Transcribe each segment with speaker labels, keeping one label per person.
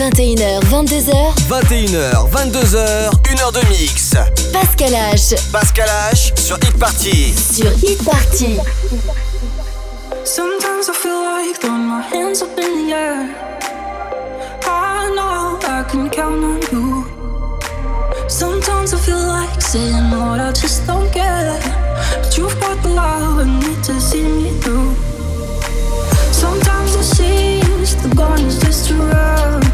Speaker 1: 21h, 22h. 21h, 22h, 1h de mix. Pascal H.
Speaker 2: Pascal H sur Hit Party.
Speaker 3: Sur Hit Party.
Speaker 4: Sometimes I feel like throwing my hands up in the air. I know I can count on you. Sometimes I feel like saying what I just don't get. But you've got the love and need to see me through. Sometimes it seems the going is just
Speaker 5: around.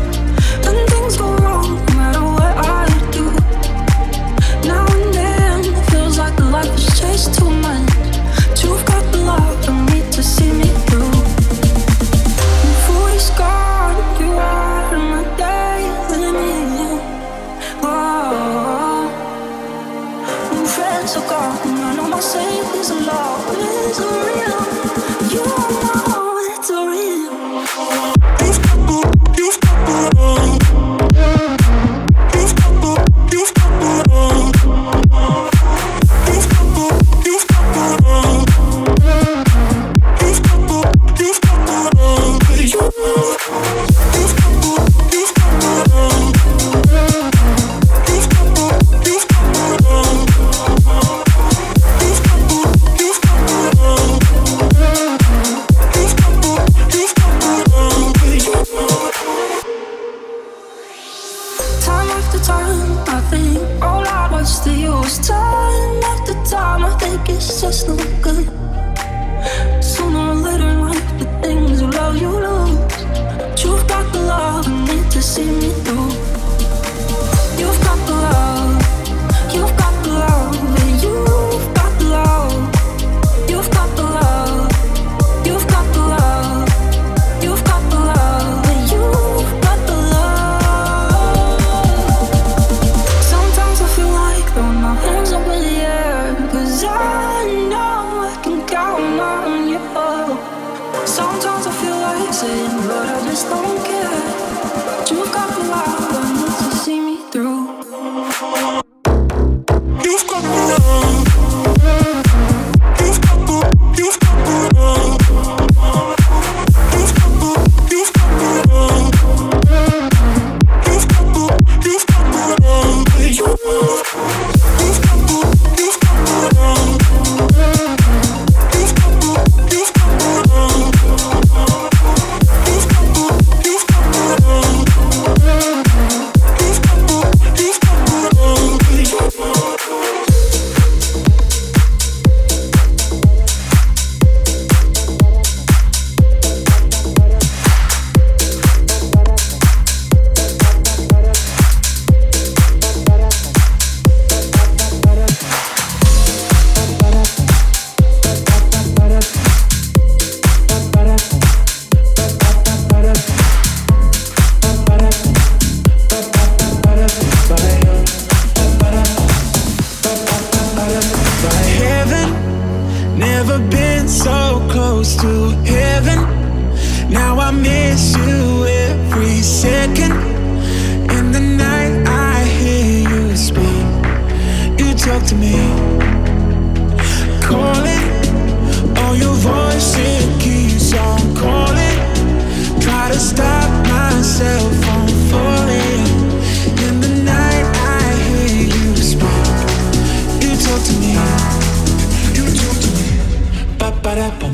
Speaker 5: para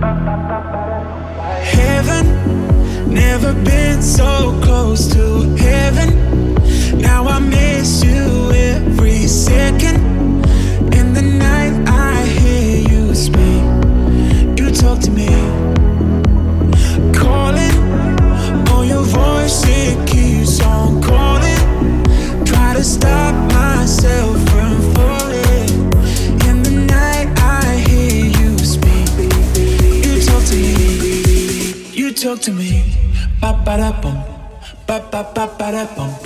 Speaker 5: Party.
Speaker 6: Ba-da-bum-bum.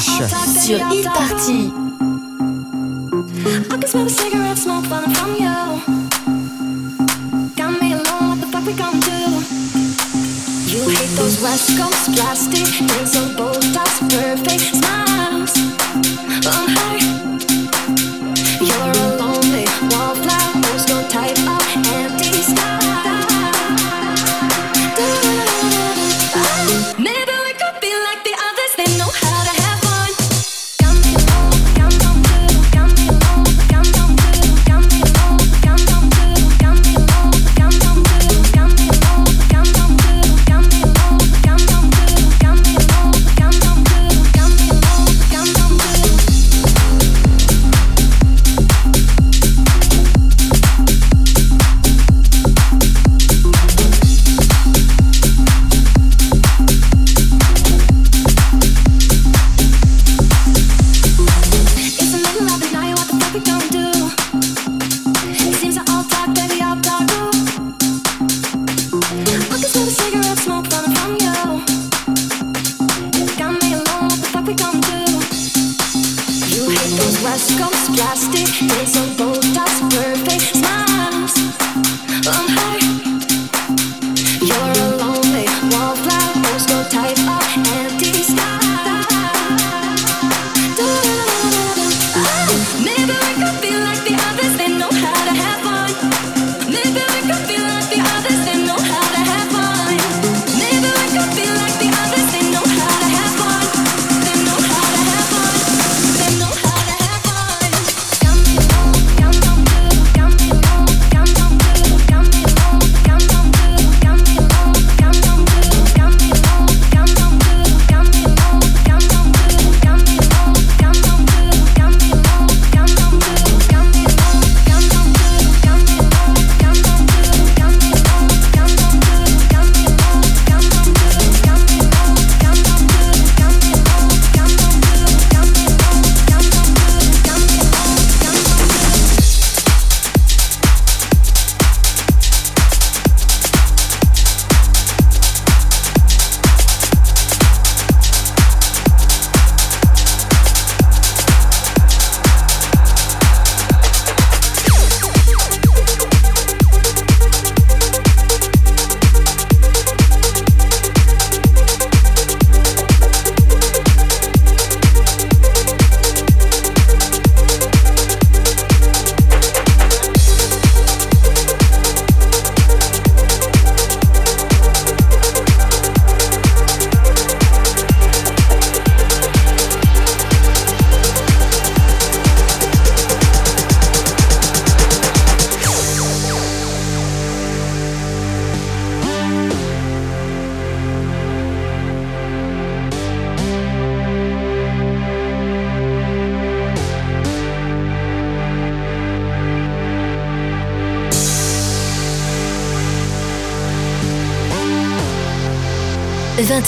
Speaker 2: Flash
Speaker 3: sur
Speaker 1: e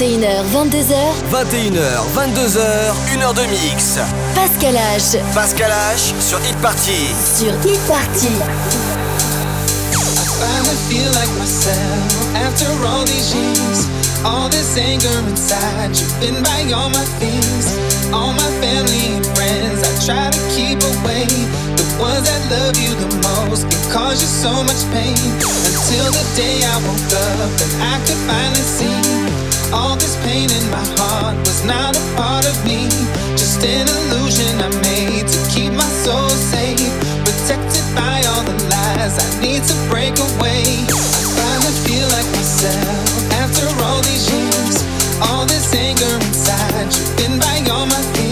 Speaker 3: 21h, 22h,
Speaker 2: 21h, 22h, 1h de mix.
Speaker 3: Pascal H.
Speaker 2: Pascal H sur Hit Party.
Speaker 3: Sur Hit Party.
Speaker 7: I finally feel like myself after all these years. All this anger inside, you've been by all my things. All my family and friends, I try to keep away. The ones that love you the most can cause you so much pain. Until the day I woke up and I could finally see. All this pain in my heart was not a part of me. Just an illusion I made to keep my soul safe. Protected by all the lies I need to break away. I finally feel like myself after all these years. All this anger inside, you've been by all my things.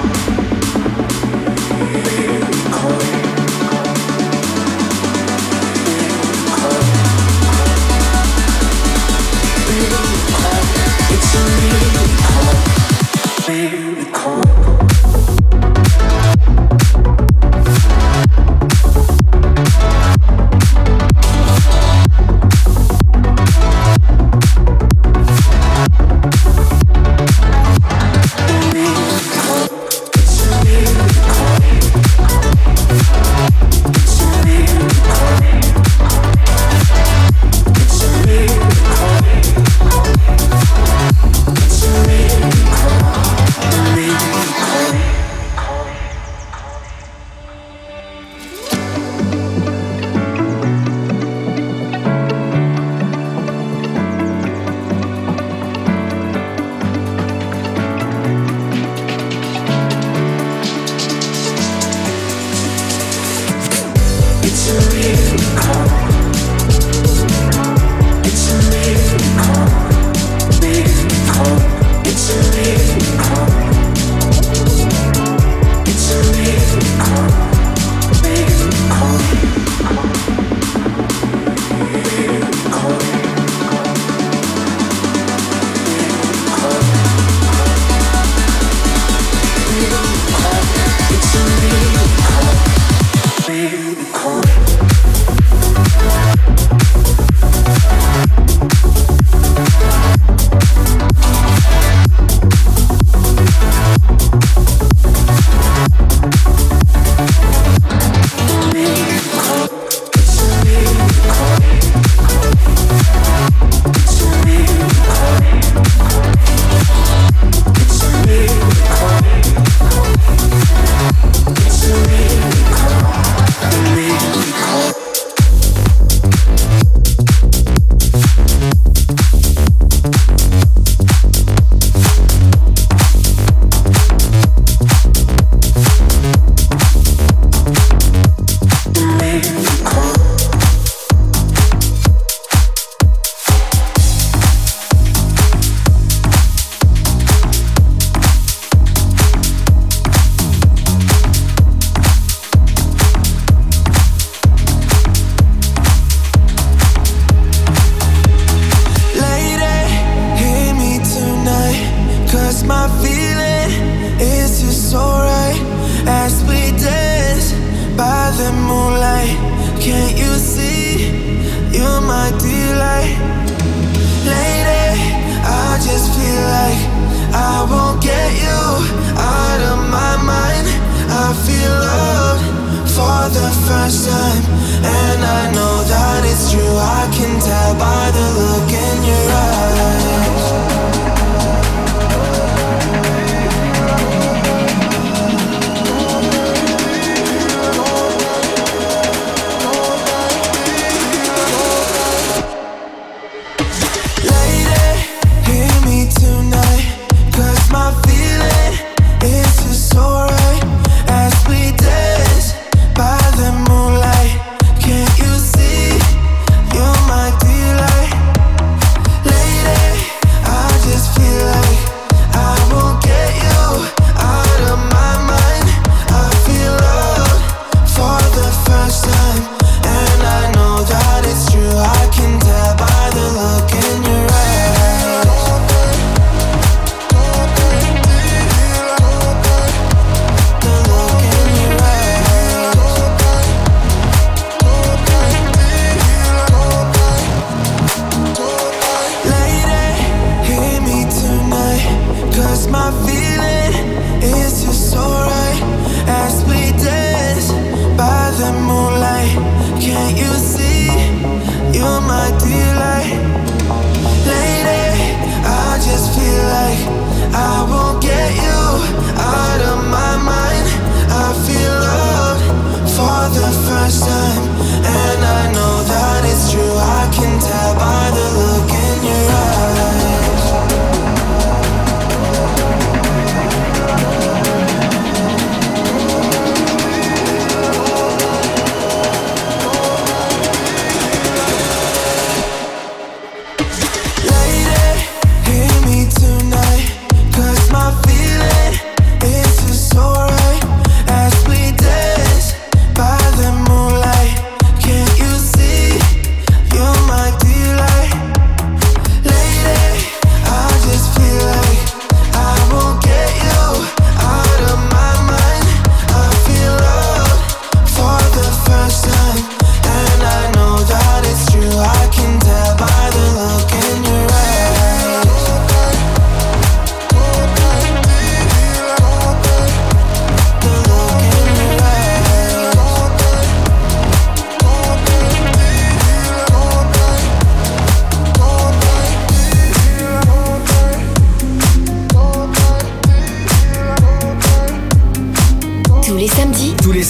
Speaker 7: you.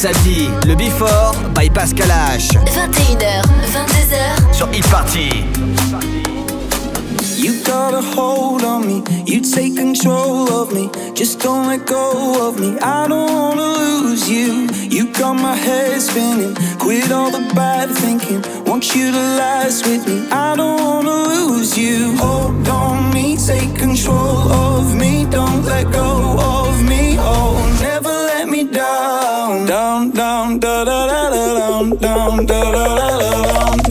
Speaker 7: samedi,
Speaker 3: le
Speaker 2: Before by Pascal H.
Speaker 3: 21h, 22h
Speaker 2: sur Hit Party.
Speaker 5: You got a hold on me, you take control of me, just don't let go of me. I don't wanna lose you. You got my head spinning, quit all the bad thinking. Want you to last with me, I don't wanna lose you. Hold on me, take control of me, don't let go of me. Oh, never. down, down, down, da da da da down, down, da da da da down.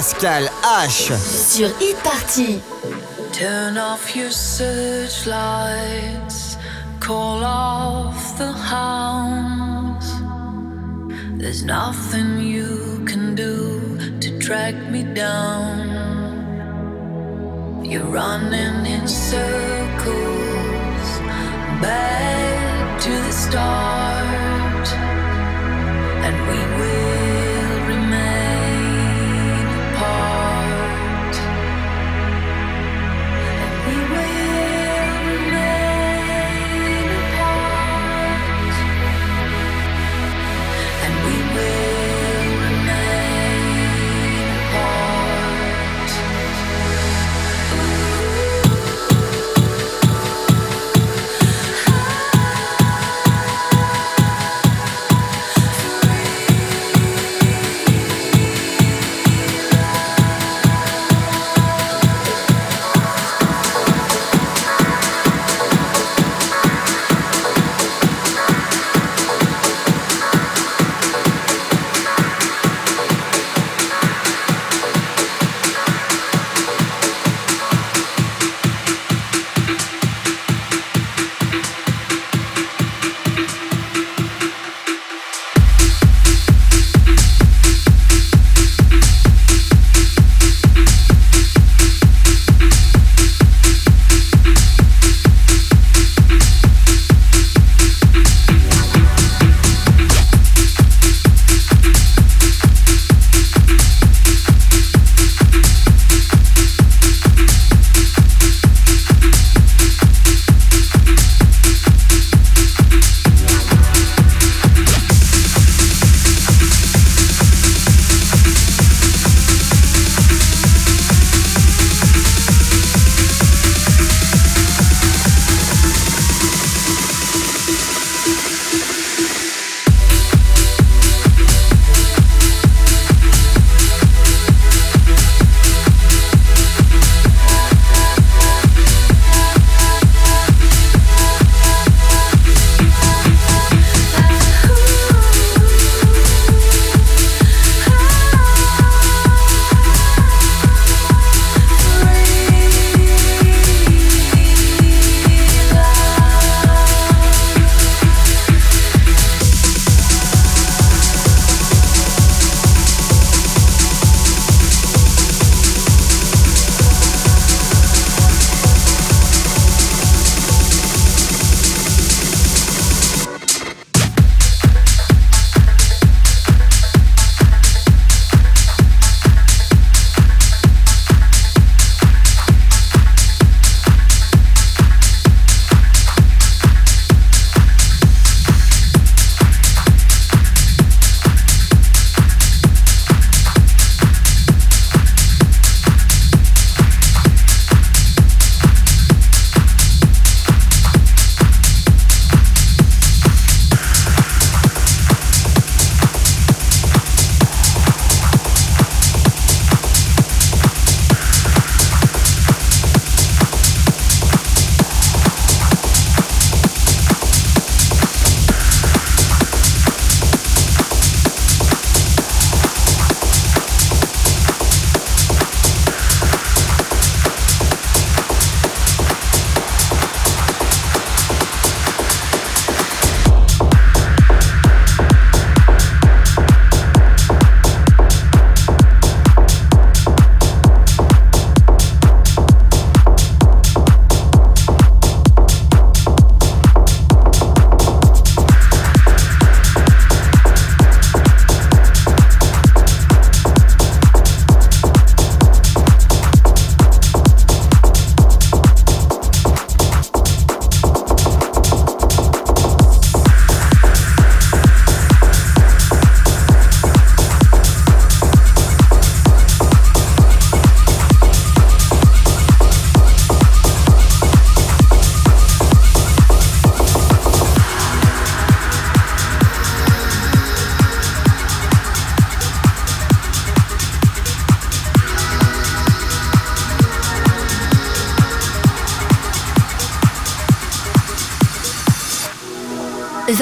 Speaker 8: Pascal H.
Speaker 3: Sur Hit Party.
Speaker 1: Turn off your searchlights, call off the hounds. There's nothing you can do to track me down. You're running in circles, back to the start, and we will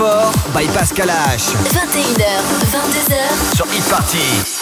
Speaker 8: Before by Pascal H.
Speaker 3: 21h, 22h,
Speaker 8: Sur Hit Party.